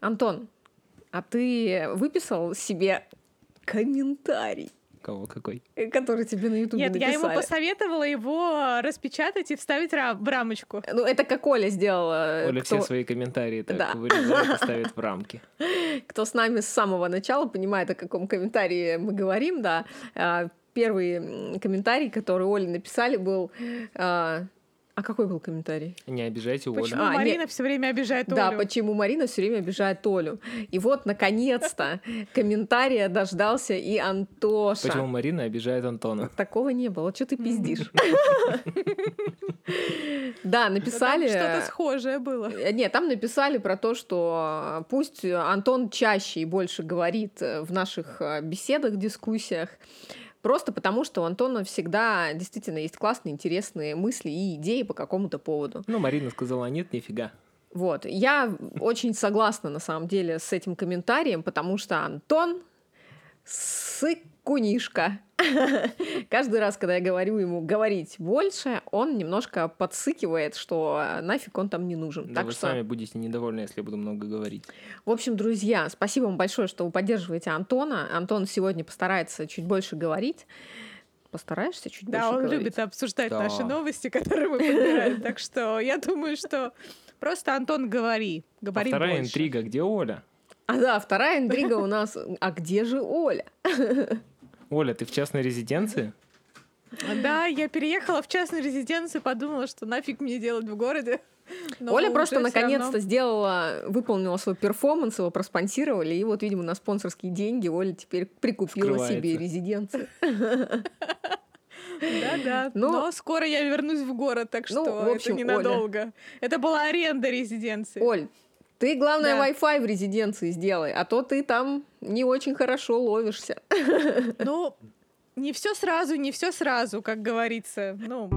Антон, а ты выписал себе комментарий? Кого какой? Э, Который тебе на Ютубе Нет, написали. я ему посоветовала его распечатать и вставить ра- в рамочку. Ну, это как Оля сделала. Оля кто, все свои комментарии так Да. вырезает и ставит в рамки. кто с нами с самого начала понимает, о каком комментарии мы говорим, да. А, Первый комментарий, который Оле написали, был... А а какой был комментарий? Не обижайте Олю. Почему А, Марина все время обижает Да, Олю? почему Марина все время обижает Олю. И вот, наконец-то, комментария дождался и Антоша. Почему Марина обижает Антона? Такого не было. Что ты пиздишь? Да, Да написали... Что-то схожее было. Э, Нет, там написали про то, что пусть Антон чаще и больше говорит э, в наших э, беседах, дискуссиях, просто потому что у Антона всегда действительно есть классные, интересные мысли и идеи по какому-то поводу. Ну, Марина сказала, нет, нифига. Вот. Я очень согласна, на самом деле, с этим комментарием, потому что Антон сыкунишка. Каждый раз, когда я говорю ему говорить больше, он немножко подсыкивает, что нафиг он там не нужен. Да так вы что, сами будете недовольны, если я буду много говорить. в общем, друзья, спасибо вам большое, что вы поддерживаете Антона. Антон сегодня постарается чуть больше говорить. Постараешься чуть Да, больше он говорить? любит обсуждать Да. наши новости, которые мы подбираем. Так что я думаю, что просто Антон говори. А Говори вторая больше. интрига, где Оля? А да, вторая интрига у нас. А где же Оля? Оля, ты в частной резиденции? Да, я переехала в частную резиденцию, подумала, что нафиг мне делать в городе. Но Оля просто наконец-то равно. сделала, выполнила свой перформанс, его проспонсировали, и вот, видимо, на спонсорские деньги Оля теперь прикупила Вскрывается. себе резиденцию. Да-да, Ну, но скоро я вернусь в город, так ну, что в общем, это ненадолго. Это была аренда резиденции. Оль, ты, главное, Да. Wi-Fi в резиденции сделай, а то ты там не очень хорошо ловишься. Ну, не все сразу, не все сразу, как говорится. Ну,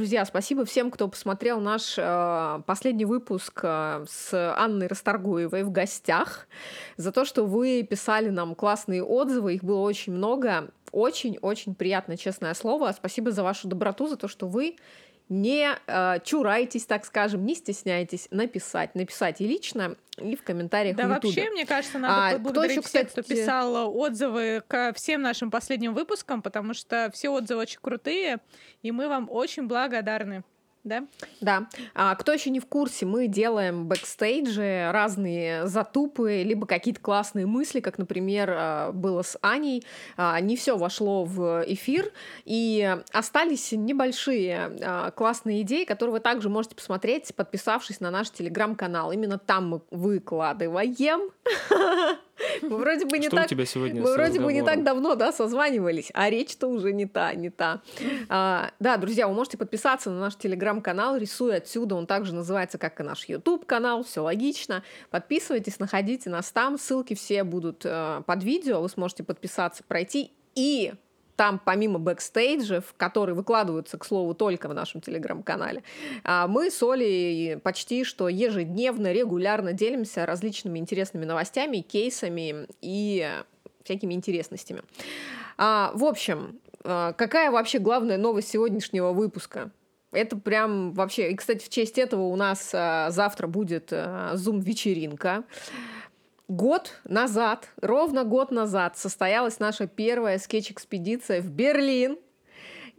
Друзья, спасибо всем, кто посмотрел наш э, последний выпуск э, с Анной Расторгуевой в гостях, за то, что вы писали нам классные отзывы, их было очень много. Очень-очень приятно, честное слово. Спасибо за вашу доброту, за то, что вы не э, чурайтесь, так скажем, не стесняйтесь написать. Написать и лично, и в комментариях да в Ютубе. вообще, мне кажется, А, надо кто поблагодарить ещё, всех, кто писал отзывы ко всем нашим последним выпускам, потому что все отзывы очень крутые, и мы вам очень благодарны. Да? Да. А кто еще не в курсе, мы делаем бэкстейджи, разные затупы, либо какие-то классные мысли, как, например, а, было с Аней. А, Не все вошло в эфир, и остались небольшие а, классные идеи, которые вы также можете посмотреть, подписавшись на наш телеграм-канал. Именно там мы выкладываем. Мы вроде бы не Что у так тебя сегодня мы вроде бы не так давно, да, созванивались, а речь-то уже не та, не та. А, да, друзья, вы можете подписаться на наш телеграм-канал, рисуя отсюда, он также называется, как и наш YouTube-канал, все логично. Подписывайтесь, находите нас там, ссылки все будут э, под видео, вы сможете подписаться, пройти и там помимо бэкстейджа, в которые выкладываются, к слову, только в нашем телеграм-канале, а, мы с Олей почти что ежедневно, регулярно делимся различными интересными новостями, кейсами и всякими интересностями. А, в общем, а, какая вообще главная новость сегодняшнего выпуска? Это прям вообще... И, кстати, в честь этого у нас завтра будет зум-вечеринка. Год назад, ровно год назад, состоялась наша первая скетч-экспедиция в Берлин.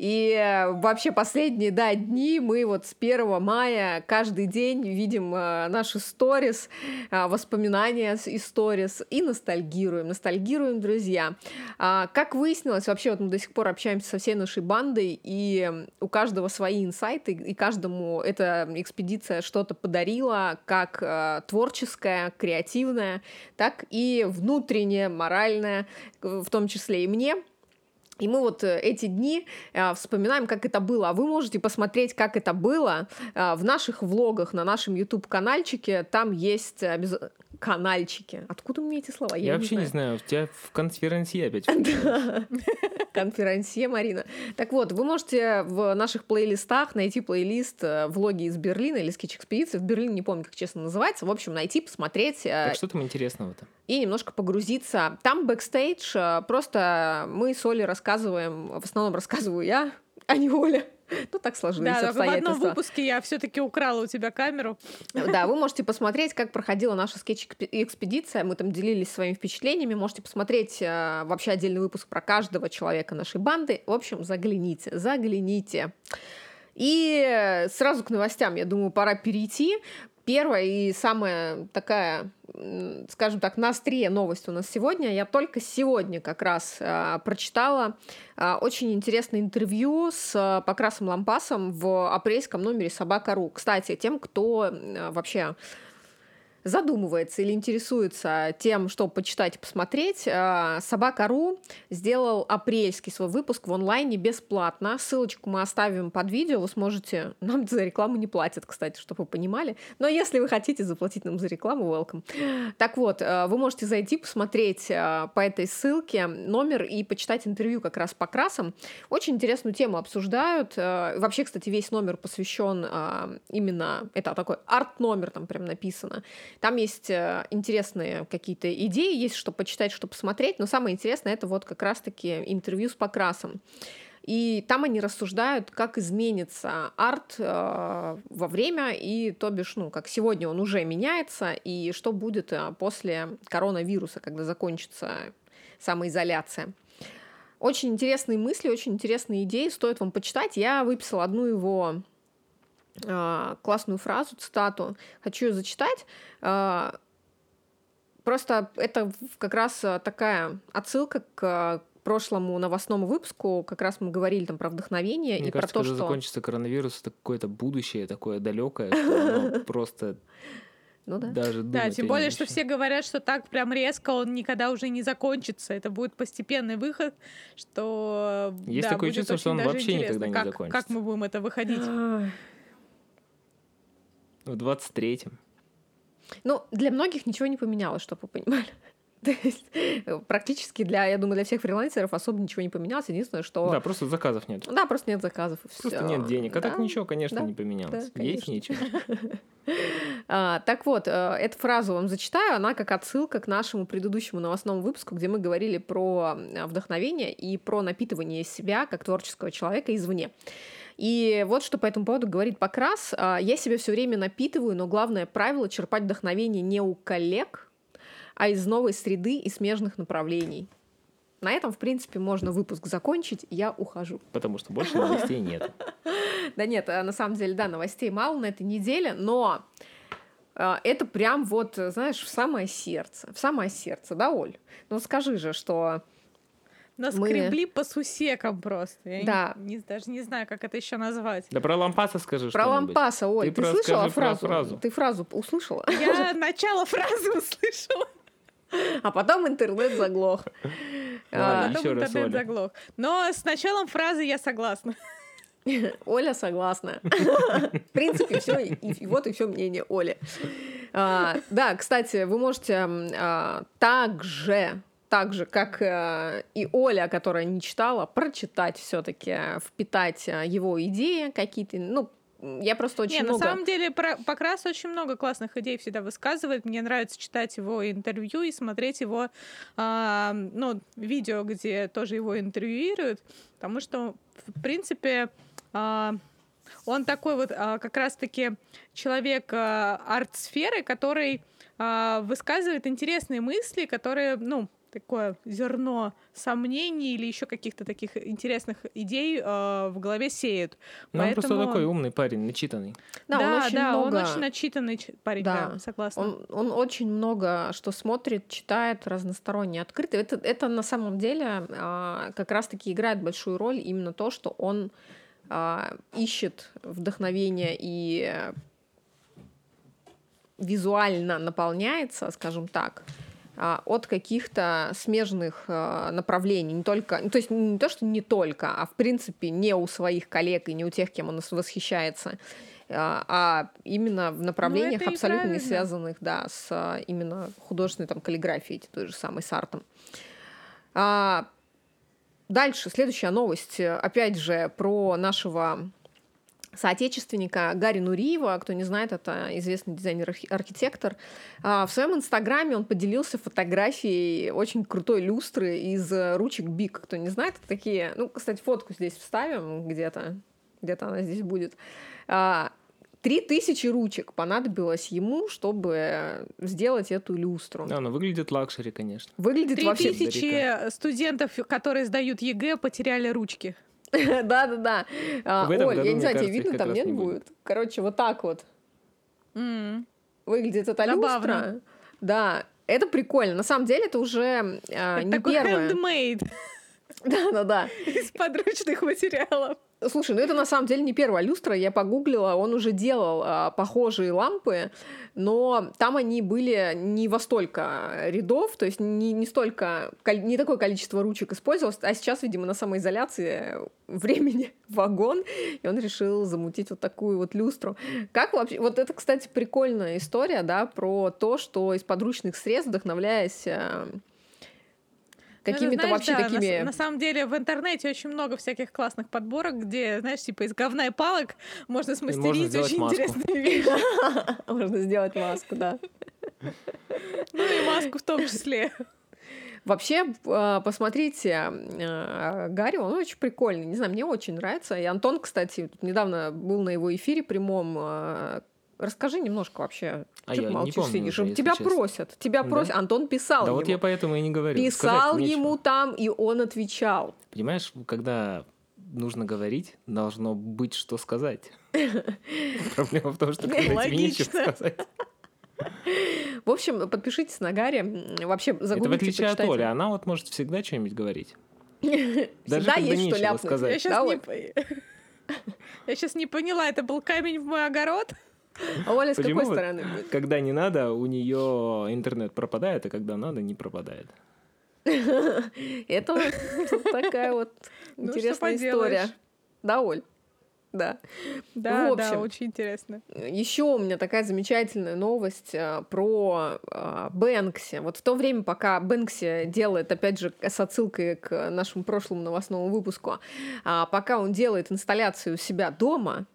И э, вообще последние да, дни мы вот с 1 мая каждый день видим э, наши сторис, э, воспоминания из сторис и ностальгируем. Ностальгируем, друзья. А, как выяснилось, вообще вот мы до сих пор общаемся со всей нашей бандой, и у каждого свои инсайты, и каждому эта экспедиция что-то подарила, как творческое, креативное, так и внутреннее, моральное, в том числе и мне. И мы вот э, эти дни э, вспоминаем, как это было. А вы можете посмотреть, как это было э, в наших влогах на нашем YouTube-канальчике. Там есть канальчике. Откуда меня эти слова? Я, вообще не знаю, у тебя в конференции опять. Да. Конферансье Марина. Так вот, вы можете в наших плейлистах найти плейлист э, «Влоги из Берлина» или «Скетч экспедиции». В Берлине не помню, как честно называется. В общем, найти, посмотреть. э, Так что там интересного-то? и немножко погрузиться. Там бэкстейдж, э, просто мы с Олей рассказываем, в основном рассказываю я, а не Оля. Ну, так сложились Да, в одном выпуске я все-таки украла у тебя камеру. Да, вы можете посмотреть, как проходила наша скетч-экспедиция. Мы там делились своими впечатлениями. Можете посмотреть э, вообще отдельный выпуск про каждого человека нашей банды. В общем, загляните, загляните. И сразу к новостям, я думаю, пора перейти. Первая и самая такая, скажем так, на острие новость у нас сегодня. Я только сегодня как раз э, прочитала э, очень интересное интервью с э, Покрасом Лампасом в апрельском номере «Собака.ру». Кстати, тем, кто э, вообще задумывается или интересуется тем, что почитать и посмотреть, э, Собака.ру сделал апрельский свой выпуск в онлайне бесплатно. Ссылочку мы оставим под видео, вы сможете... Нам за рекламу не платят, кстати, чтобы вы понимали. Но если вы хотите заплатить нам за рекламу, welcome. Так вот, э, вы можете зайти, посмотреть э, по этой ссылке номер и почитать интервью как раз по красам. Очень интересную тему обсуждают. Э, Вообще, кстати, весь номер посвящен э, именно... Это такой арт-номер там прям написано. Там есть э, интересные какие-то идеи, есть что почитать, что посмотреть, но самое интересное это вот как раз-таки интервью с Покрасом. И там они рассуждают, как изменится арт э, во время, и то бишь, ну, как сегодня он уже меняется, и что будет э, после коронавируса, когда закончится самоизоляция. Очень интересные мысли, очень интересные идеи, стоит вам почитать. Я выписала одну его классную фразу, цитату. Хочу ее зачитать. А, Просто это как раз а, такая отсылка к а, прошлому новостному выпуску. Как раз мы говорили там про вдохновение Мне и кажется, про то, когда что... закончится коронавирус, это какое-то будущее такое далекое, что оно просто Ну да. даже Да, тем более, что все говорят, что так прям резко он никогда уже не закончится. Это будет постепенный выход, что Есть да, такое будет чувство, что он вообще никогда не как, закончится. Как мы будем это выходить? В 23-м. Ну, для многих ничего не поменялось, чтобы вы понимали. То есть э, практически для, я думаю, для всех фрилансеров особо ничего не поменялось. Единственное, что... Да, просто заказов нет. Да, просто нет заказов. Просто всё. нет денег. А так Да. ничего, конечно, да, не поменялось. да, Есть нечего. А, так вот, э, эту фразу вам зачитаю. Она как отсылка к нашему предыдущему новостному выпуску, где мы говорили про вдохновение и про напитывание себя как творческого человека извне. И вот что по этому поводу говорит Покрас. А, Я себя все время напитываю, но главное правило — черпать вдохновение не у коллег, а из новой среды и смежных направлений. На этом, в принципе, можно выпуск закончить. Я ухожу. Потому что больше новостей нет. Да нет, э, на самом деле, да, новостей мало на этой неделе, но э, это прям вот, знаешь, в самое сердце. В самое сердце, да, Оль? Ну скажи же, что... Нас Мы- скребли по сусекам просто. Я Да. не- не- даже не знаю, как это еще назвать. Да про лампаса скажи Про лампаса, Оль, Ты ты, слышала фразу? фразу. Ты фразу услышала? Я начало фразы услышала, А потом интернет заглох. Ладно, А, потом интернет заглох. Но с началом фразы я согласна. Оля согласна. В принципе, все, и вот и все мнение Оли. А, Да, кстати, вы можете а, также так же, как э, и Оля, которая не читала, прочитать все-таки, впитать э, его идеи какие-то. Ну, я просто очень не, много... на самом деле про- Покрас очень много классных идей всегда высказывает. Мне нравится читать его интервью и смотреть его а, ну, видео, где тоже его интервьюируют, потому что, в принципе, а, он такой вот а, как раз-таки человек а, арт-сферы, который а, высказывает интересные мысли, которые, ну, такое зерно сомнений или еще каких-то таких интересных идей а, в голове сеют. Ну, он просто Поэтому- такой умный парень, начитанный. Да, он очень да, много... он очень начитанный парень, Да. да, согласна. Он, он очень много что смотрит, читает разносторонне, открыто. Это, это на самом деле а, как раз-таки играет большую роль именно то, что он а, ищет вдохновение и э, визуально наполняется, скажем так, от каких-то смежных а, направлений. Не только, то есть не то, что не только, а в принципе не у своих коллег и не у тех, кем он восхищается. а, а именно в направлениях абсолютно не связанных, да, с а, именно художественной там каллиграфией, той же самой с артом. А, дальше, следующая новость, э, опять же, про нашего соотечественника Гарри Нуриева, кто не знает, это известный дизайнер-архитектор. А, В своем инстаграме он поделился фотографией очень крутой люстры из ручек Биг. Кто не знает, это такие... Ну, кстати, фотку здесь вставим где-то. Где-то она здесь будет. А, Три тысячи ручек понадобилось ему, чтобы сделать эту люстру. Да, но выглядит luxury, конечно. Выглядит Три вообще... тысячи студентов, которые сдают ЕГЭ, потеряли ручки. Да-да-да. А, Оль, я не знаю, тебе видно там, нет, не будет? Короче, вот так вот выглядит эта люстра. Да, это прикольно. На самом деле это уже а, не такой первое. handmade Да-да-да. из подручных материалов. Слушай, ну это на самом деле не первая люстра. Я погуглила, он уже делал а, похожие лампы, но там они были не во столько рядов, то есть не, не столько, не такое количество ручек использовалось, а сейчас, видимо, на самоизоляции времени вагон, и он решил замутить вот такую вот люстру. Как вообще... Вот это, кстати, прикольная история, да, про то, что из подручных средств, вдохновляясь а, Ну, это, какими-то знаешь, вообще да, на такими... На, самом деле в интернете очень много всяких классных подборок, где, знаешь, типа из говна и палок можно смастерить сделать очень маску. интересные вещи. Можно сделать маску, да. Ну и маску в том числе. Вообще, э, посмотрите, э, Гарри, он очень прикольный. Не знаю, мне очень нравится. И Антон, кстати, тут недавно был на его эфире прямом. Расскажи немножко вообще. А я ты не молчишь, помню сидишь? уже, тебя честно. просят. Тебя Да? просят. Антон писал Да ему. вот я поэтому и не говорю. Писал Сказать нечего. ему там, и он отвечал. Понимаешь, когда нужно говорить, должно быть что сказать. Проблема в том, что когда тебе нечего сказать. В общем, подпишитесь на Гарри. Вообще, Это в загуглите, отличие от. Оли. Она вот может всегда что-нибудь говорить. Даже Всегда есть что ляпнуть. сказать. Я сейчас Да, не... Я сейчас не поняла, это был камень в мой огород? А Оля с Почему какой вот стороны будет? Когда не надо, у нее интернет пропадает, а когда надо, не пропадает. Это вот такая вот Ну, интересная история. Да, Оль? Да. Да, В да, общем. очень интересно. Еще у меня такая замечательная новость э, про э, Бэнкси. Вот в то время, пока Бэнкси делает, опять же, с отсылкой к нашему прошлому новостному выпуску, а, пока он делает инсталляцию у себя дома,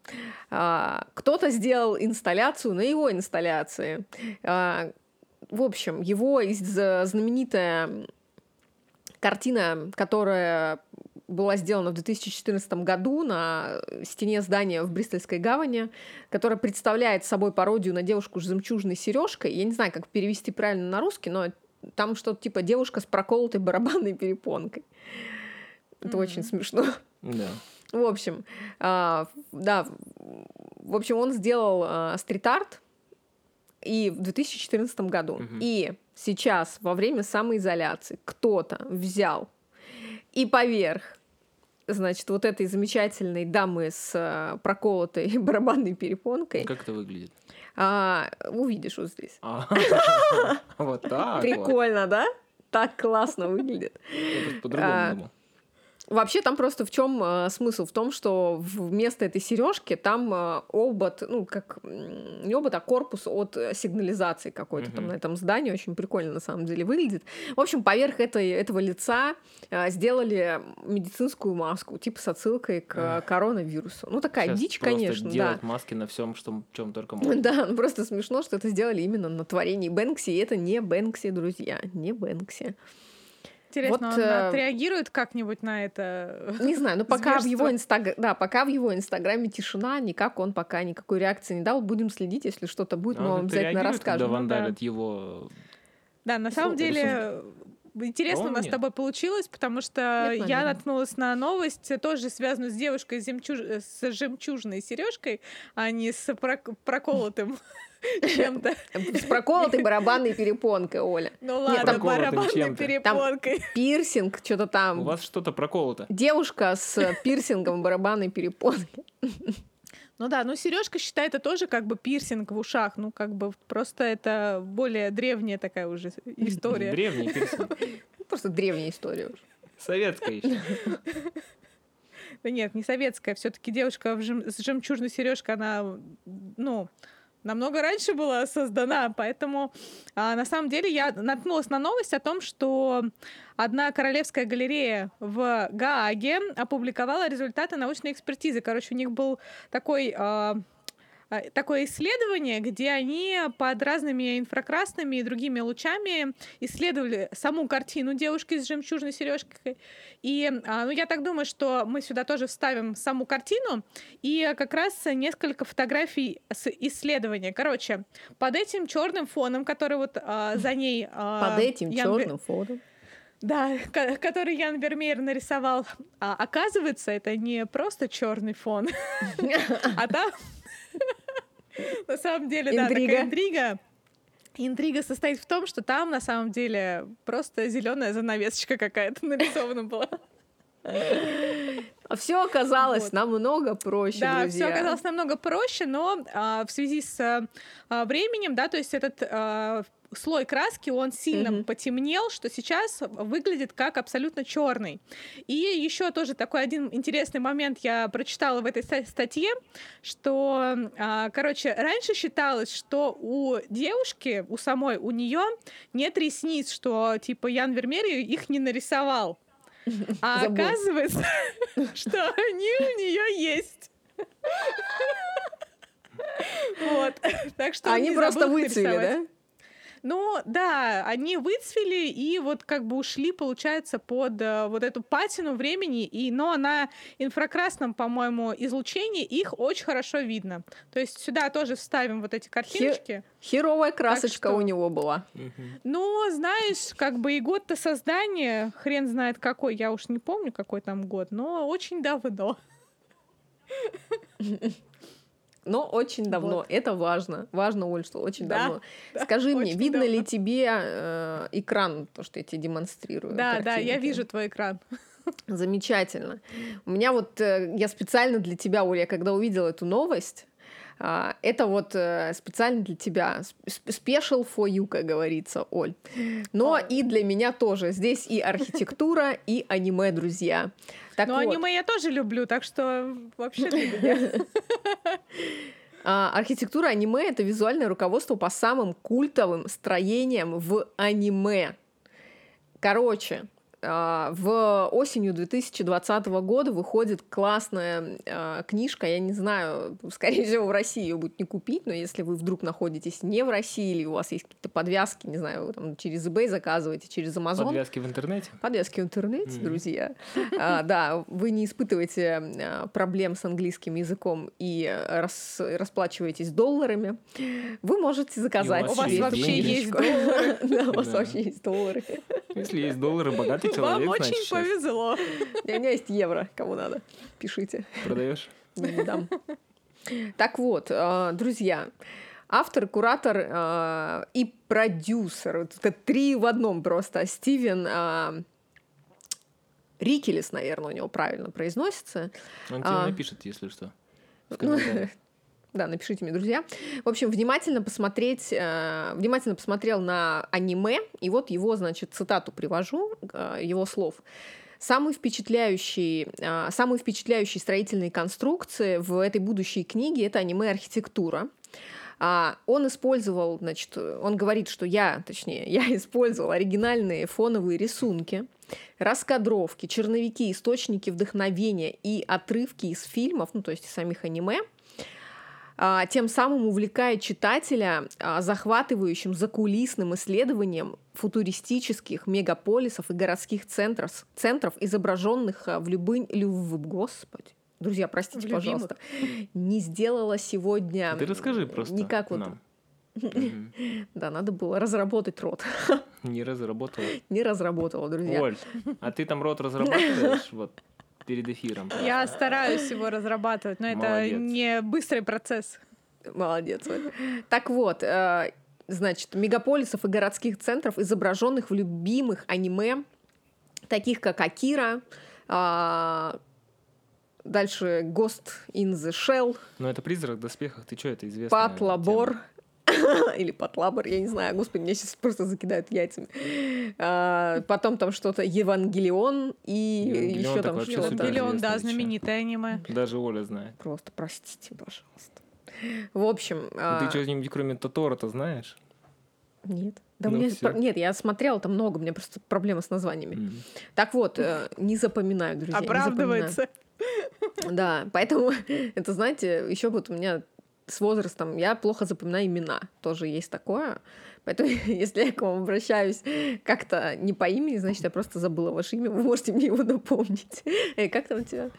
а, кто-то сделал инсталляцию на его инсталляции. А, В общем, его из- знаменитая картина, которая была сделана в 2014 году на стене здания в Бристольской гавани, которая представляет собой пародию на девушку с жемчужной сережкой. Я не знаю, как перевести правильно на русский, но там что-то типа девушка с проколотой барабанной перепонкой. Это Мгм. очень смешно. Да. В общем, а, да, в общем, он сделал а, стрит-арт и в 2014 году. Мгм. И сейчас, во время самоизоляции, кто-то взял и поверх значит, вот этой замечательной дамы с а, проколотой барабанной перепонкой, Как это выглядит? а, увидишь вот здесь. А, Вот так. Прикольно, да? Так классно выглядит. По-другому А. Вообще там просто в чем смысл? В том, что вместо этой сережки там э, обод, ну как не обод, а корпус от э, сигнализации какой-то там Мгм. на этом здании. Очень прикольно на самом деле выглядит. В общем, поверх этой, этого лица э, сделали медицинскую маску, типа с отсылкой к Эх. коронавирусу. Ну такая Сейчас дичь, конечно, да. делать маски на всем, что, чем только можно. Да, ну просто смешно, что это сделали именно на творении Бэнкси, и это не Бэнкси, друзья, не Бэнкси. Интересно, Вот, он э, отреагирует как-нибудь на это? Не знаю, но пока в его инстаг... да, пока в его инстаграме тишина, никак он пока никакой реакции не дал. Будем следить, если что-то будет, мы А Он вам как-то обязательно когда расскажем. Ну да. его... Да, на самом Ну, деле э, интересно у нас с тобой получилось, потому что Нет, я наткнулась на новость, э, тоже связанную с девушкой с, жемчуж- э, с жемчужной сережкой, а не с прок- проколотым чем-то. С проколотой барабанной перепонкой, Оля. Ну Нет, ладно, барабанной перепонкой. Пирсинг, что-то У там. вас что-то проколото. Девушка с пирсингом барабанной перепонки. Ну да, ну сережка считай, это тоже как бы пирсинг в ушах. Ну, как бы просто это более древняя такая уже история. Древний пирсинг. Просто древняя история уже. Советская еще. Да нет, не советская. Все-таки девушка с жемчужной сережкой, она, ну, намного раньше была создана, поэтому а, на самом деле я наткнулась на новость о том, что одна королевская галерея в Гааге опубликовала результаты научной экспертизы. Короче, у них был такой а, такое исследование, где они под разными инфракрасными и другими лучами исследовали саму картину девушки с жемчужной сережкой. И а, ну, я так думаю, что мы сюда тоже вставим саму картину и как раз несколько фотографий с исследования. Короче, под этим черным фоном, который вот а, за ней... Под этим Ян... черным фоном? Да, который Ян Вермеер нарисовал. А, оказывается, это не просто черный фон, а там на самом деле, да, такая интрига. Интрига состоит в том, что там на самом деле просто зеленая занавесочка какая-то нарисована была. А все оказалось вот. намного проще, да, друзья. все оказалось намного проще, но а, в связи с а, временем, да, то есть этот а, слой краски, он сильно mm-hmm. потемнел, что сейчас выглядит как абсолютно черный. И еще тоже такой один интересный момент я прочитала в этой статье, что, а, короче, раньше считалось, что у девушки, у самой, у нее нет ресниц, что типа Ян Вермери их не нарисовал. А Забыл. оказывается, что они у нее есть. Вот. Так что они просто выцвели, да? Ну, да, они выцвели и вот как бы ушли, получается, под э, вот эту патину времени, и, но на инфракрасном, по-моему, излучении их очень хорошо видно. То есть сюда тоже вставим вот эти картиночки. Херовая красочка что... у него была. Ну, знаешь, как бы и год-то создания, хрен знает какой, я уж не помню, какой там год, но очень давно. но очень давно. Вот. Это важно. Важно, Оль, что очень да, давно. Да, Скажи мне, видно давно. ли тебе э, экран, то, что я тебе демонстрирую? Да, картинки? да, я вижу твой экран. Замечательно. У меня вот, э, я специально для тебя, Оля, когда увидела эту новость, это вот э, специально для тебя. Special for you, как говорится, Оль. Но и для меня тоже. Здесь и архитектура, и аниме, друзья. Так Но вот. аниме я тоже люблю, так что вообще для меня. А, архитектура аниме — это визуальное руководство по самым культовым строениям в аниме. Короче, а, в осенью 2020 года выходит классная э, книжка, я не знаю, скорее всего, в России ее будет не купить, но если вы вдруг находитесь не в России или у вас есть какие-то подвязки, не знаю, вы там через eBay заказываете, через Amazon. Подвязки в интернете? Подвязки в интернете, mm-hmm. друзья. А, да, вы не испытываете а, проблем с английским языком и рас, расплачиваетесь долларами, вы можете заказать. У вас вообще есть доллары. Да, у вас вообще есть доллары. Если есть доллары, богатый человек, Вам очень повезло. У меня есть евро, кому надо. Пишите. Продаешь? Не дам. Так вот, э, друзья, автор, куратор э, и продюсер. Это три в одном просто. Стивен э, Рикелес, наверное, у него правильно произносится. Он тебе а, напишет, если что. Ну, да, напишите мне, друзья. В общем, внимательно посмотреть, э, внимательно посмотрел на аниме, и вот его, значит, цитату привожу, э, его слов. Самые впечатляющие, э, самые впечатляющие строительные конструкции в этой будущей книге — это аниме-архитектура. А, он использовал, значит, он говорит, что я, точнее, я использовал оригинальные фоновые рисунки, раскадровки, черновики, источники вдохновения и отрывки из фильмов, ну, то есть самих аниме — тем самым увлекает читателя а, захватывающим закулисным исследованием футуристических мегаполисов и городских центров, центров изображенных а, в любым... Люб... Господи. Друзья, простите, пожалуйста. Не сделала сегодня... Ты расскажи просто Никак вот... Нам. Да, надо было разработать рот. Не разработала. Не разработала, друзья. Оль, а ты там рот разрабатываешь? Вот перед эфиром. Я стараюсь его разрабатывать, но это не быстрый процесс. Молодец. Так вот, э, значит, мегаполисов и городских центров, изображенных в любимых аниме, таких как Акира, а, дальше Ghost in the Shell. Ну, это призрак в доспехах, ты что, это известно? Патлабор. Или Патлабр, я не знаю. Господи, меня сейчас просто закидают яйцами. А, потом там что-то Евангелион и Евангелион еще там что-то. Евангелион, да, знаменитое аниме. Даже Оля знает. Просто простите, пожалуйста. В общем... а, Ты что-нибудь кроме Тотора-то знаешь? Нет. Да у Ну меня про- Нет, я смотрела там много, у меня просто проблемы с названиями. М. Так вот, э, не запоминаю, друзья. не запоминаю. Оправдывается. Да, поэтому, это, знаете, еще вот у меня с возрастом я плохо запоминаю имена. Тоже есть такое. Поэтому, если я к вам обращаюсь как-то не по имени, значит, я просто забыла ваше имя. Вы можете мне его напомнить. Эй, как там у тебя?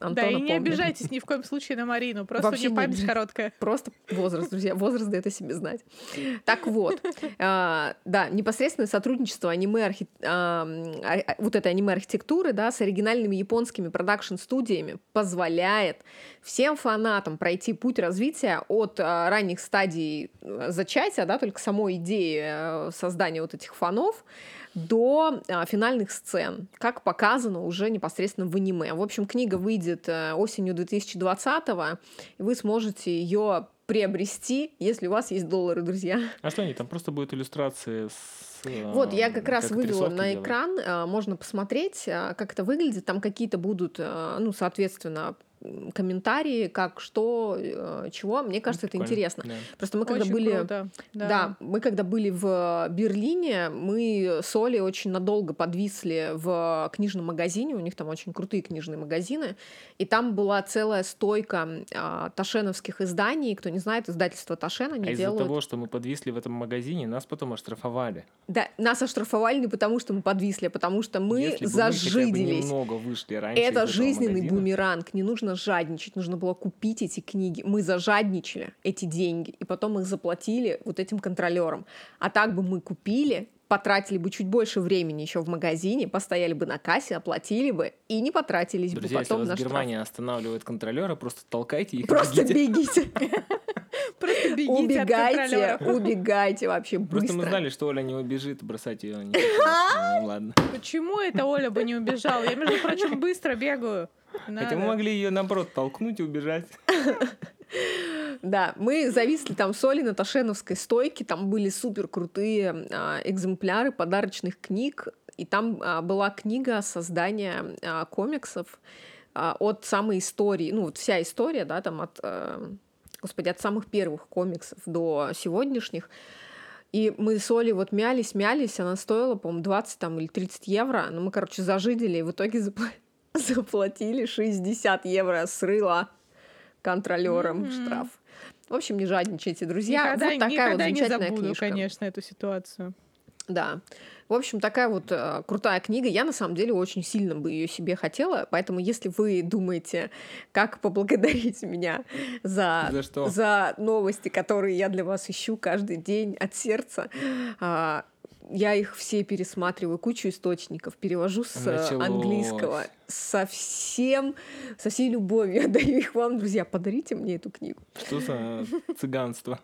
Да, Антона и не помню. обижайтесь ни в коем случае на Марину, просто Вообще у нее не память короткая. Просто возраст, друзья. Возраст дает о себе знать. Так вот, а, да, непосредственное сотрудничество аниме а, а- вот этой аниме-архитектуры, да, с оригинальными японскими продакшн-студиями позволяет всем фанатам пройти путь развития от ранних стадий э, зачатия, да, только самой идеи э, создания вот этих фанов, до а, финальных сцен, как показано уже непосредственно в аниме. В общем, книга выйдет э, осенью 2020-го, и вы сможете ее приобрести, если у вас есть доллары, друзья. А что они, там просто будет иллюстрация с... э, Вот, я как раз вывела на экран, а, можно посмотреть, а, как это выглядит. Там какие-то будут, а, ну, соответственно, комментарии, как, что, э, чего. Мне кажется, это Прикольно, интересно. да. Просто мы когда Очень были... круто. Да. мы когда были в Берлине, мы с Олей очень надолго подвисли в книжном магазине, у них там очень крутые книжные магазины, и там была целая стойка а, ташеновских изданий. Кто не знает, издательство Ташен, они А из-за делают... того, что мы подвисли в этом магазине, нас потом оштрафовали. Да, нас оштрафовали не потому, что мы подвисли, а потому что мы Если бы мы хотя бы зажиделись. немного вышли раньше из Это жизненный магазина, бумеранг. Не нужно жадничать, нужно было купить эти книги. Мы зажадничали эти деньги, и потом их заплатили вот этим контролерам. А так бы мы купили, потратили бы чуть больше времени еще в магазине, постояли бы на кассе, оплатили бы и не потратились Друзья, бы если потом вас на штраф. Германия останавливает контролера, просто толкайте их Просто бегите. Просто бегите убегайте, убегайте вообще Просто мы быстро. знали, что Оля не убежит, бросать ее не. Ну, ладно. Почему это Оля бы не убежала? Я, между прочим, быстро бегаю. Хотя мы Надо. могли ее наоборот толкнуть и убежать. Да, мы зависли там с Олей на Ташеновской стойке, там были супер крутые а, экземпляры подарочных книг, и там а, была книга создания а, комиксов а, от самой истории, ну вот вся история, да, там от, э, господи, от самых первых комиксов до сегодняшних. И мы с Олей вот мялись, мялись, она стоила, по-моему, 20 там, или 30 евро, но мы, короче, зажидели, и в итоге запла- заплатили 60 евро срыла контролерам Мгм. штраф. В общем, не жадничайте, друзья. Никогда, вот такая никогда вот не замечательная забуду, книжка. конечно, эту ситуацию. Да. В общем, такая вот э, крутая книга. Я на самом деле очень сильно бы ее себе хотела. Поэтому, если вы думаете, как поблагодарить меня за, За что? за новости, которые я для вас ищу каждый день от сердца, а, я их все пересматриваю, кучу источников, перевожу с Началось. английского со всем, со всей любовью. Я даю их вам, друзья. Подарите мне эту книгу. Что за цыганство?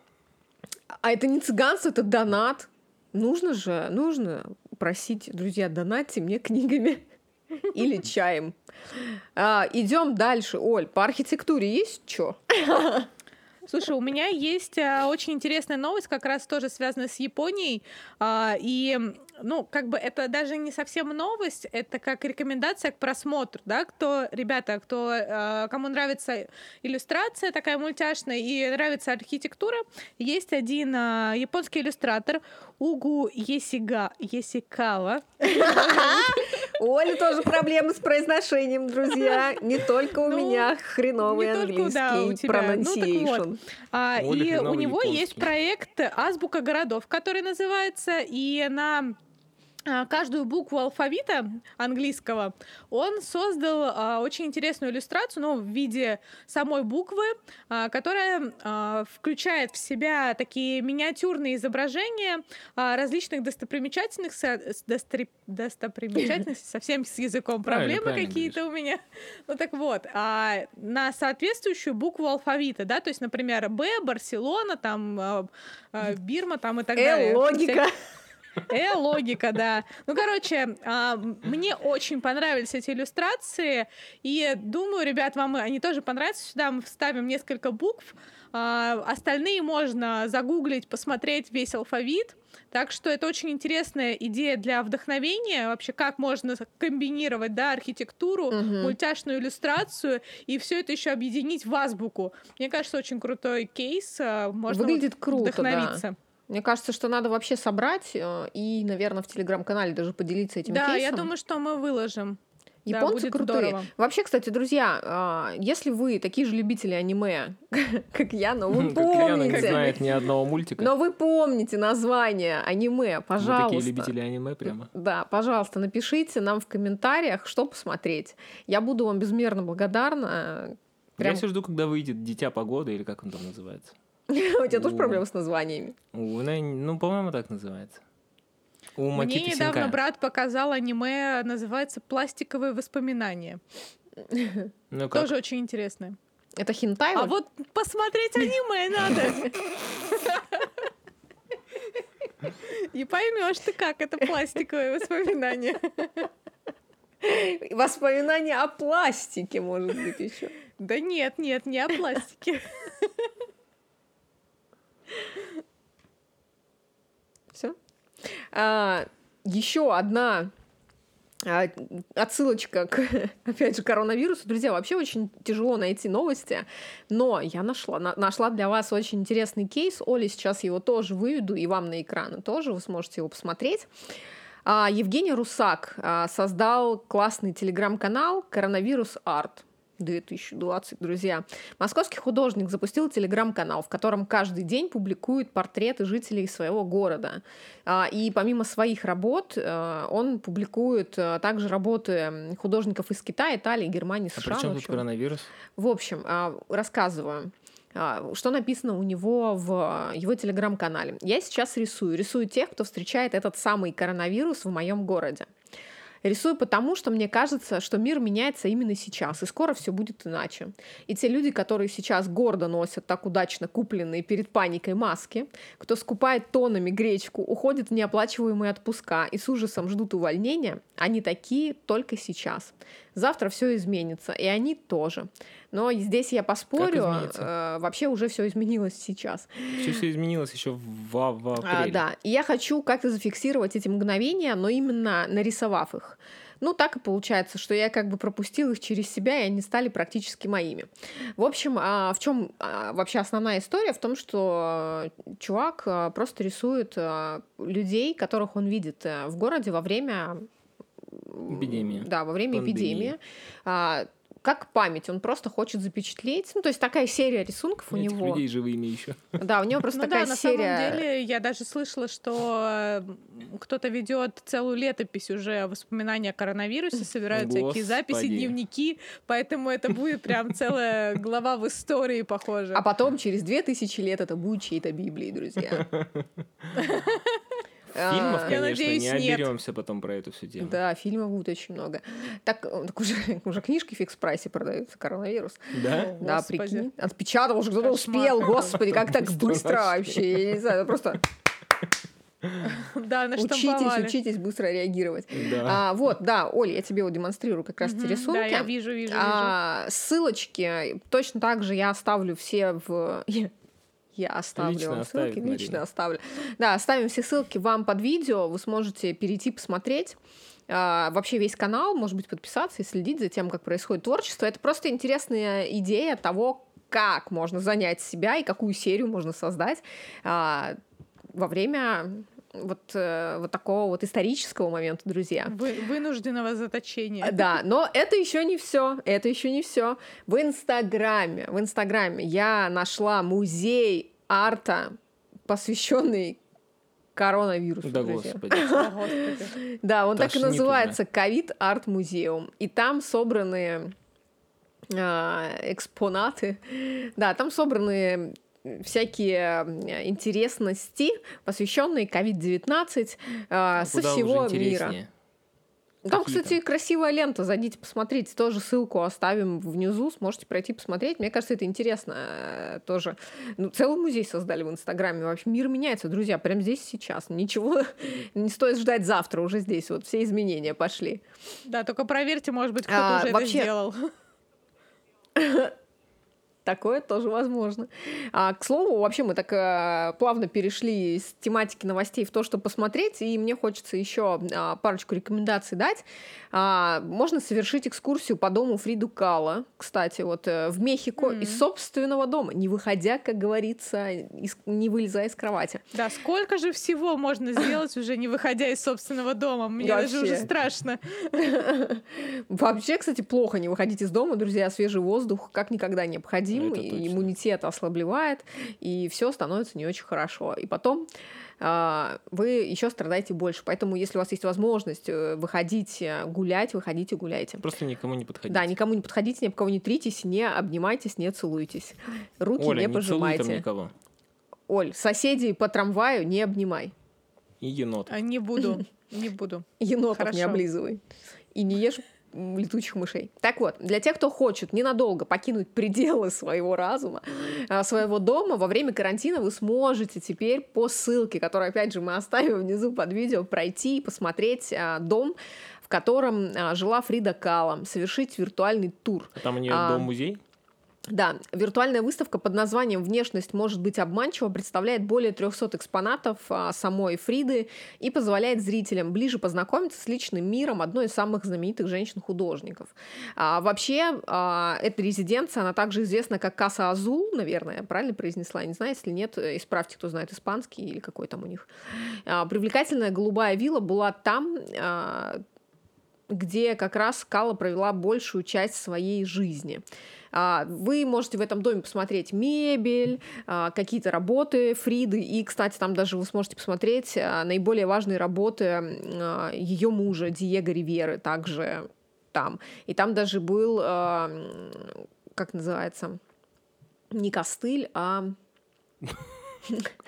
А это не цыганство, это донат. Нужно же, нужно просить, друзья, донатьте мне книгами или чаем. А, идем дальше. Оль, по архитектуре есть что? Слушай, у меня есть а, очень интересная новость, как раз тоже связанная с Японией. А, и, ну, как бы это даже не совсем новость, это как рекомендация к просмотру, да, кто, ребята, кто, а, кому нравится иллюстрация такая мультяшная и нравится архитектура, есть один а, японский иллюстратор Угу Есига, Есикава. У Оли тоже проблемы с произношением, друзья. Не только у Ну, меня хреновый не только, да, у английский тебя. Ну, так вот. А, и у него японский. есть проект Азбука городов, который называется, и на каждую букву алфавита английского он создал а, очень интересную иллюстрацию, ну, в виде самой буквы, а, которая а, включает в себя такие миниатюрные изображения а, различных достопримечательных со- достри- достопримечательностей, совсем с языком проблемы какие-то у меня. Ну так вот, а, на соответствующую букву алфавита, да, то есть, например, Б, Барселона, там, а, а, Бирма, там и так далее. Э, логика. Э, логика, да. Ну, короче, а, мне очень понравились эти иллюстрации, и думаю, ребят, вам они тоже понравятся. Сюда мы вставим несколько букв, А, остальные можно загуглить, посмотреть весь алфавит. Так что это очень интересная идея для вдохновения, вообще как можно комбинировать да, архитектуру, угу. мультяшную иллюстрацию и все это еще объединить в азбуку. Мне кажется, очень крутой кейс. А, можно Выглядит вот круто, вдохновиться. Да. Мне кажется, что надо вообще собрать э, и, наверное, в телеграм-канале даже поделиться этим да, кейсом. Да, я думаю, что мы выложим. Японцы да, крутые. Здорово. Вообще, кстати, друзья, а, если вы такие же любители аниме, как я, но вы помните... не знает ни одного мультика. Но вы помните название аниме, пожалуйста. Вы такие любители аниме прямо. Да, пожалуйста, напишите нам в комментариях, что посмотреть. Я буду вам безмерно благодарна. Прям... Я все жду, когда выйдет «Дитя погоды» или как он там называется. У тебя тоже проблемы с названиями? Ну, по-моему, так называется. У Мне недавно брат показал аниме, называется «Пластиковые воспоминания». Ну, как? Тоже очень интересное. Это хинтай? А вот посмотреть аниме надо. И поймешь ты, как это пластиковые воспоминания. Воспоминания о пластике, может быть, еще. Да нет, нет, не о пластике. Все? А, еще одна а, отсылочка к, опять же, коронавирусу. Друзья, вообще очень тяжело найти новости, но я нашла, на, нашла для вас очень интересный кейс. Оля сейчас его тоже выведу, и вам на экраны тоже, вы сможете его посмотреть. А, Евгений Русак а, создал классный телеграм-канал «Коронавирус Арт». 2020, друзья. Московский художник запустил телеграм-канал, в котором каждый день публикует портреты жителей своего города. А, и помимо своих работ, э, он публикует э, также работы художников из Китая, Италии, Германии, США. А при чем тут коронавирус? В общем, а, рассказываю а, что написано у него в его телеграм-канале. Я сейчас рисую. Рисую тех, кто встречает этот самый коронавирус в моем городе. Рисую потому, что мне кажется, что мир меняется именно сейчас, и скоро все будет иначе. И те люди, которые сейчас гордо носят так удачно купленные перед паникой маски, кто скупает тоннами гречку, уходит в неоплачиваемые отпуска и с ужасом ждут увольнения, они такие только сейчас. Завтра все изменится, и они тоже. Но здесь я поспорю, э, вообще уже все изменилось сейчас. Все все изменилось еще в, в а, апреле. А, да, и я хочу как-то зафиксировать эти мгновения, но именно нарисовав их. Ну, так и получается, что я как бы пропустил их через себя, и они стали практически моими. В общем, а в чем а, вообще основная история? В том, что чувак а, просто рисует а, людей, которых он видит э, в городе во время эпидемии. Да, во время Пандемии. эпидемии как память, он просто хочет запечатлеть. Ну, то есть такая серия рисунков Этих у него. людей живыми еще. Да, у него просто ну, такая да, серия. На самом деле, я даже слышала, что кто-то ведет целую летопись уже воспоминания о коронавирусе, собирают Господи. всякие записи, дневники, поэтому это будет прям целая глава в истории, похоже. А потом, через две тысячи лет, это будет чьей-то Библией, друзья. Фильмов, а, конечно, надеюсь, не оберемся потом про эту всю тему. Да, фильмов будет очень много. Так, э, так уже, уже книжки в фикс прайсе продаются, коронавирус. Да? Да, господи. прикинь. Отпечатал уже, кто-то успел, господи, как так быстро вообще, я не знаю, просто... Да, Учитесь, учитесь быстро реагировать. Да. А, вот, да, Оля, я тебе вот демонстрирую как раз эти рисунки. Да, я вижу, вижу, а, вижу. Ссылочки точно так же я оставлю все в... Я оставлю лично вам ссылки, Марина. лично оставлю. Да, оставим все ссылки вам под видео, вы сможете перейти посмотреть. Uh, вообще весь канал, может быть, подписаться и следить за тем, как происходит творчество. Это просто интересная идея того, как можно занять себя и какую серию можно создать uh, во время вот, э, вот такого вот исторического момента, друзья. Вы, вынужденного заточения. Да, но это еще не все. Это еще не все. В Инстаграме, в Инстаграме я нашла музей арта, посвященный коронавирусу. Да, господи. Да, он так и называется ковид арт музеум. И там собраны а, экспонаты. Да, там собраны всякие интересности, посвященные COVID-19 э, со всего мира. Там, кстати, красивая лента. Зайдите, посмотрите. Тоже ссылку оставим внизу. Сможете пройти посмотреть. Мне кажется, это интересно э, тоже. Ну, целый музей создали в Инстаграме. Вообще мир меняется, друзья, прямо здесь сейчас. Ничего не стоит ждать завтра. Уже здесь вот все изменения пошли. Да, только проверьте, может быть, кто-то а, уже вообще... это сделал. Такое тоже возможно. А, к слову, вообще мы так э, плавно перешли с тематики новостей в то, что посмотреть, и мне хочется еще а, парочку рекомендаций дать. А, можно совершить экскурсию по дому Фриду Кала, кстати, вот э, в Мехико mm-hmm. из собственного дома, не выходя, как говорится, из, не вылезая из кровати. Да, сколько же всего можно сделать уже не выходя из собственного дома? Мне даже уже страшно. Вообще, кстати, плохо не выходить из дома, друзья, свежий воздух как никогда необходим и иммунитет ослабливает, и все становится не очень хорошо. И потом э, вы еще страдаете больше. Поэтому, если у вас есть возможность э, выходить э, гулять, выходите гуляйте. Просто никому не подходите. Да, никому не подходите, ни об кого не тритесь, не обнимайтесь, не целуйтесь. Руки Оля, не пожимайте. Не никого. Оль, соседей по трамваю не обнимай. И енот. А не буду, не буду. Енотов Хорошо. не облизывай. И не ешь летучих мышей. Так вот, для тех, кто хочет ненадолго покинуть пределы своего разума, а, своего дома, во время карантина вы сможете теперь по ссылке, которую, опять же, мы оставим внизу под видео, пройти и посмотреть а, дом, в котором а, жила Фрида Кала, совершить виртуальный тур. там у нее дом-музей? Да, виртуальная выставка под названием «Внешность может быть обманчива» представляет более 300 экспонатов а, самой Фриды и позволяет зрителям ближе познакомиться с личным миром одной из самых знаменитых женщин-художников. А, вообще, а, эта резиденция, она также известна как Каса Азул, наверное, я правильно произнесла, не знаю, если нет, исправьте, кто знает испанский или какой там у них. А, привлекательная голубая вилла была там, а, где как раз Кала провела большую часть своей жизни. А, вы можете в этом доме посмотреть мебель, а, какие-то работы Фриды, и, кстати, там даже вы сможете посмотреть а, наиболее важные работы ее мужа Диего Риверы, также там. И там даже был, как называется, не костыль, а...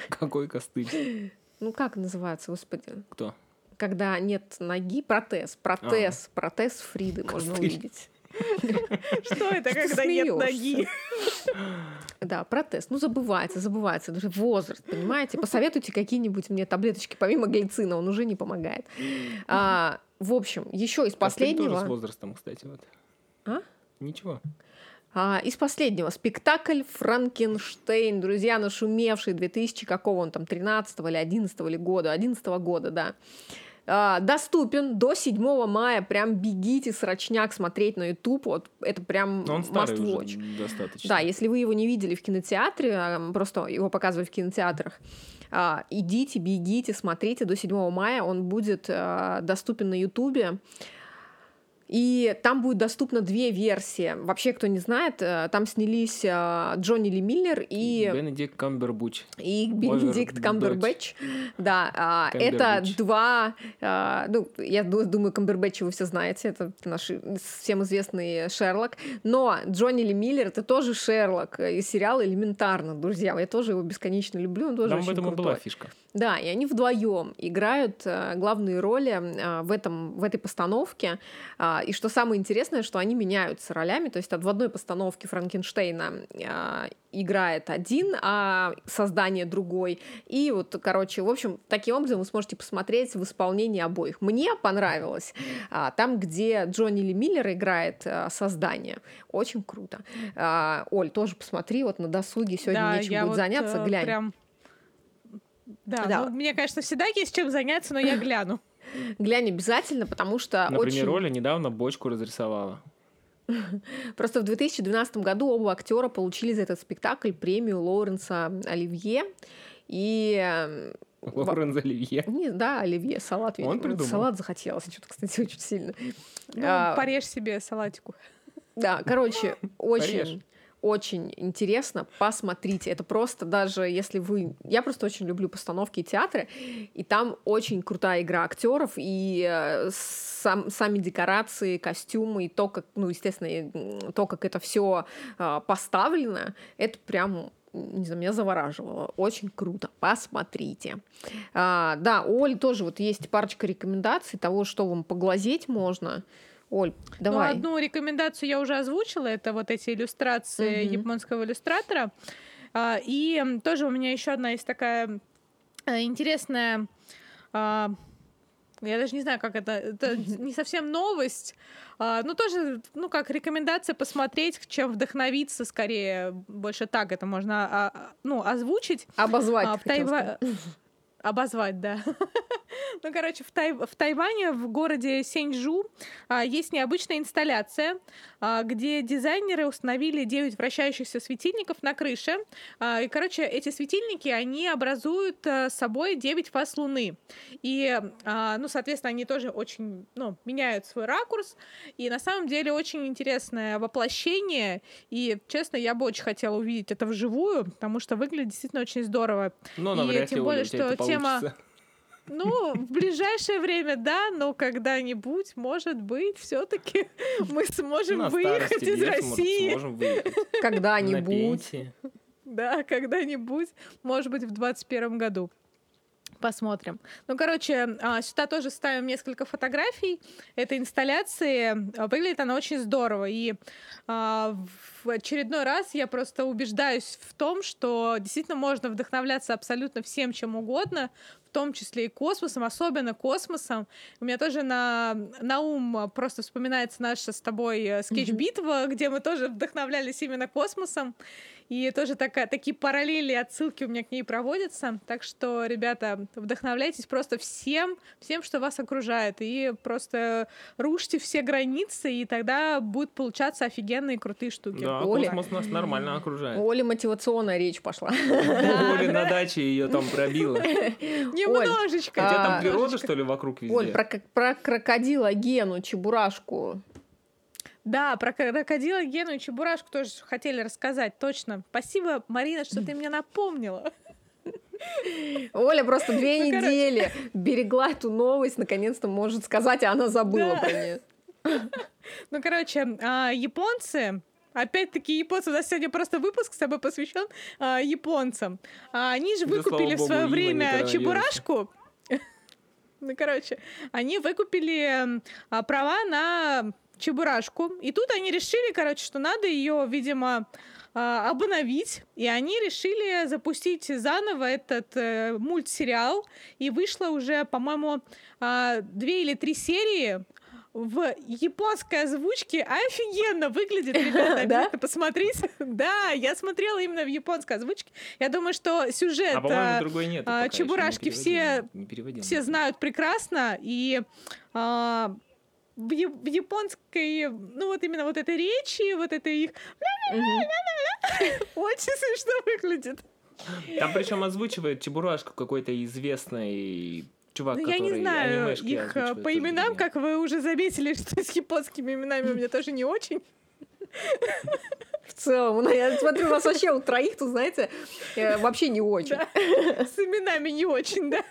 Какой костыль? Ну, как называется, господи? Кто? Когда нет ноги, протез. Протез. Протез Фриды можно увидеть. Что это, когда нет ноги? Да, протез. Ну, забывается, забывается. Даже возраст, понимаете? Посоветуйте какие-нибудь мне таблеточки, помимо глицина, он уже не помогает. А, в общем, еще из последнего... Тоже с возрастом, кстати, вот. А? Ничего. А, из последнего. Спектакль «Франкенштейн». Друзья, нашумевший 2000 какого он там, 13 или 11 или года, 11 года, да. А, доступен до 7 мая. Прям бегите срочняк смотреть на YouTube. Вот это прям Он старый уже достаточно. Да, если вы его не видели в кинотеатре, а, просто его показывают в кинотеатрах, а, идите, бегите, смотрите до 7 мая. Он будет доступен на YouTube. И там будет доступно две версии. Вообще, кто не знает, э, там снялись э, Джонни Ли Миллер и... Бенедикт Камбербуч. И Бенедикт Камбербэтч. Да, а, это два... А, ну, я думаю, Камбербэтча вы все знаете. Это наш всем известный Шерлок. Но Джонни Ли Миллер — это тоже Шерлок из сериала «Элементарно», друзья. Я тоже его бесконечно люблю. Он тоже там очень в этом крутой. и была фишка. Да, и они вдвоем играют э, главные роли э, в, этом, в этой постановке. И что самое интересное, что они меняются ролями. То есть в одной постановке Франкенштейна э, играет один, а создание другой. И вот, короче, в общем, таким образом вы сможете посмотреть в исполнении обоих. Мне понравилось. Э, там, где Джонни Ли Миллер играет э, создание. Очень круто. Оль, тоже посмотри, вот на досуге сегодня да, нечем будет вот заняться, э, глянь. Прям да, да. Ну, мне, конечно, всегда есть чем заняться, но я гляну. Глянь обязательно, потому что Например, очень... Оля недавно бочку разрисовала. Просто в 2012 году оба актера получили за этот спектакль премию Лоуренса Оливье. И эм, Лоуренс Оливье. Не, да, Оливье, салат. Он придумал. Салат захотелось, что-то, кстати, очень сильно. Ну, а, порежь себе салатику. Да, короче, очень очень интересно, посмотрите. Это просто даже если вы... Я просто очень люблю постановки и театры, и там очень крутая игра актеров, и э, сам, сами декорации, костюмы, и то, как, ну, естественно, то, как это все э, поставлено, это прям не знаю, меня завораживало. Очень круто. Посмотрите. А, да, у Оли тоже вот есть парочка рекомендаций того, что вам поглазеть можно. Оль, ну, давай. Ну, одну рекомендацию я уже озвучила, это вот эти иллюстрации угу. японского иллюстратора. А, и тоже у меня еще одна есть такая э, интересная а, я даже не знаю, как это, это не совсем новость, а, ну тоже, ну как рекомендация посмотреть, чем вдохновиться, скорее, больше так это можно, а ну озвучить. Обозвать. А, в Тайва... Обозвать, да. Ну, короче, в, Тай... в Тайване, в городе Сеньчжу, а, есть необычная инсталляция, где дизайнеры установили 9 вращающихся светильников на крыше. А, и, короче, эти светильники, они образуют а, собой 9 фаз Луны. И, а, ну, соответственно, они тоже очень, ну, меняют свой ракурс. И на самом деле очень интересное воплощение. И, честно, я бы очень хотела увидеть это вживую, потому что выглядит действительно очень здорово. Но и тем более, что тема... Ну, в ближайшее время, да, но когда-нибудь, может быть, все-таки мы сможем выехать из России. Когда-нибудь. Да, когда-нибудь, может быть, в 2021 году. Посмотрим. Ну, короче, а, сюда тоже ставим несколько фотографий этой инсталляции. Выглядит она очень здорово. И а, в очередной раз я просто убеждаюсь в том, что действительно можно вдохновляться абсолютно всем, чем угодно, том числе и космосом, особенно космосом. У меня тоже на, на ум просто вспоминается наша с тобой э, скетч-битва, mm-hmm. где мы тоже вдохновлялись именно космосом. И тоже такая, такие параллели, отсылки у меня к ней проводятся. Так что, ребята, вдохновляйтесь просто всем, всем, что вас окружает. И просто рушьте все границы, и тогда будут получаться офигенные крутые штуки. Да, Оля... космос нас нормально окружает. У Оли мотивационная речь пошла. Оля на даче ее там пробила. Немножечко. Хотя там природа, что ли, вокруг везде? Оль, про крокодила Гену, Чебурашку. Да, про крокодила Гену и Чебурашку тоже хотели рассказать, точно. Спасибо, Марина, что ты меня напомнила. Оля просто две ну, недели берегла эту новость, наконец-то может сказать, а она забыла про нее. Ну, короче, а, японцы Опять-таки японцы, у нас сегодня просто выпуск с тобой посвящен а, японцам. А, они же выкупили да, в свое время чебурашку. Ну, короче, они выкупили а, права на Чебурашку. И тут они решили, короче, что надо ее, видимо, а, обновить. И они решили запустить заново этот э, мультсериал. И вышло уже, по-моему, э, две или три серии в японской озвучке офигенно выглядит, ребята, обязательно посмотрите. Да, я смотрела именно в японской озвучке. Я думаю, что сюжет а, другой нет, а, Чебурашки все, все знают прекрасно, и а, в, в японской, ну вот именно вот этой речи, вот это их очень смешно выглядит. Там причем озвучивает Чебурашку какой-то известный чувак, ну, который Я не знаю их э, по именам, как вы уже заметили, что с японскими именами у меня тоже не очень. В целом, ну, я смотрю, у нас вообще у троих, тут, знаете, э, вообще не очень. С именами не очень, да.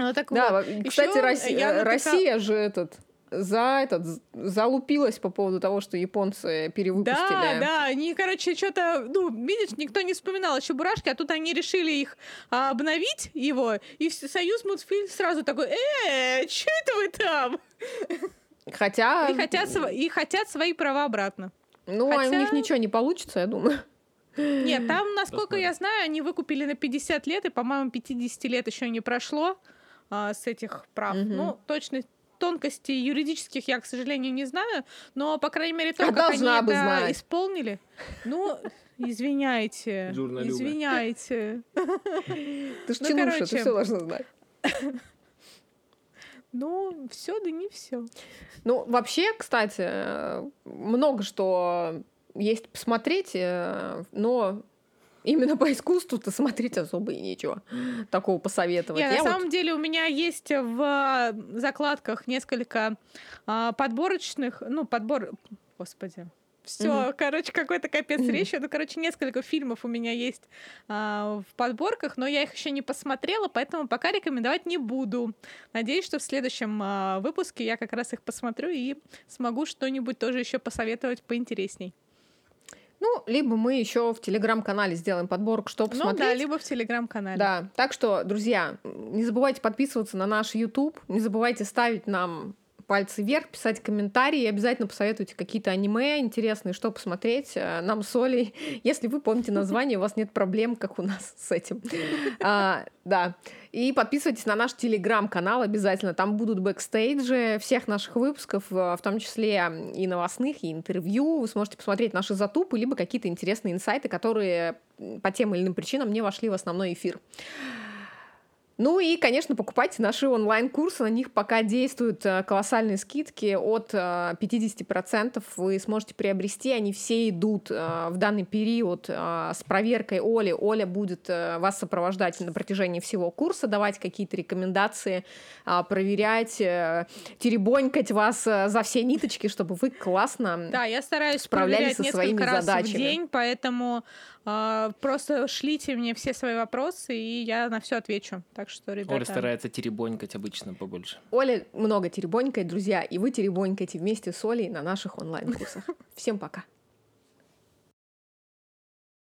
Ну, так да, вот. кстати, Россия, Россия же этот за этот залупилась по поводу того, что японцы перевыпустили. Да, да, они, короче, что-то, ну, видишь, никто не вспоминал еще Бурашки, а тут они решили их а, обновить его, и Союз мультфильм сразу такой, э, что это вы там? Хотя... И хотят, и хотят свои права обратно. Ну, Хотя... а у них ничего не получится, я думаю. Нет, там, насколько я знаю, они выкупили на 50 лет, и, по-моему, 50 лет еще не прошло а, с этих прав. Угу. Ну, точно тонкостей юридических я, к сожалению, не знаю, но, по крайней мере, то, а как они это знать. исполнили, ну, извиняйте, извиняйте. Ты ж ну, чинуша, ты все должна знать. Ну, все, да не все. Ну, вообще, кстати, много что есть посмотреть, э, но Именно по искусству-то смотреть особо и нечего такого посоветовать. Нет, Я на вот... самом деле у меня есть в закладках несколько а, подборочных, ну, подбор... Господи, все, угу. короче, какой-то капец речи. Ну, короче, несколько фильмов у меня есть а, в подборках, но я их еще не посмотрела, поэтому пока рекомендовать не буду. Надеюсь, что в следующем а, выпуске я как раз их посмотрю и смогу что-нибудь тоже еще посоветовать поинтересней. Ну, либо мы еще в телеграм-канале сделаем подборку, что посмотреть. Ну да, либо в телеграм-канале. Да, так что, друзья, не забывайте подписываться на наш YouTube, не забывайте ставить нам пальцы вверх, писать комментарии, обязательно посоветуйте какие-то аниме интересные, что посмотреть э, нам с Олей. Если вы помните название, у вас нет проблем, как у нас с этим. А, да. И подписывайтесь на наш телеграм-канал обязательно. Там будут бэкстейджи всех наших выпусков, э, в том числе и новостных, и интервью. Вы сможете посмотреть наши затупы, либо какие-то интересные инсайты, которые по тем или иным причинам не вошли в основной эфир. Ну и, конечно, покупайте наши онлайн-курсы, на них пока действуют э, колоссальные скидки от 50%. Э, Вы сможете приобрести, они все идут э, в данный период с проверкой Оли. Оля будет вас сопровождать на протяжении всего курса, давать какие-то рекомендации, проверять, теребонькать вас за все ниточки, чтобы вы классно да, я стараюсь справлялись со своими задачами. в день, поэтому просто шлите мне все свои вопросы, и я на все отвечу. Так что, ребята... Оля старается теребонькать обычно побольше. Оля много теребонькает, друзья, и вы теребонькаете вместе с Олей на наших онлайн-курсах. Всем пока.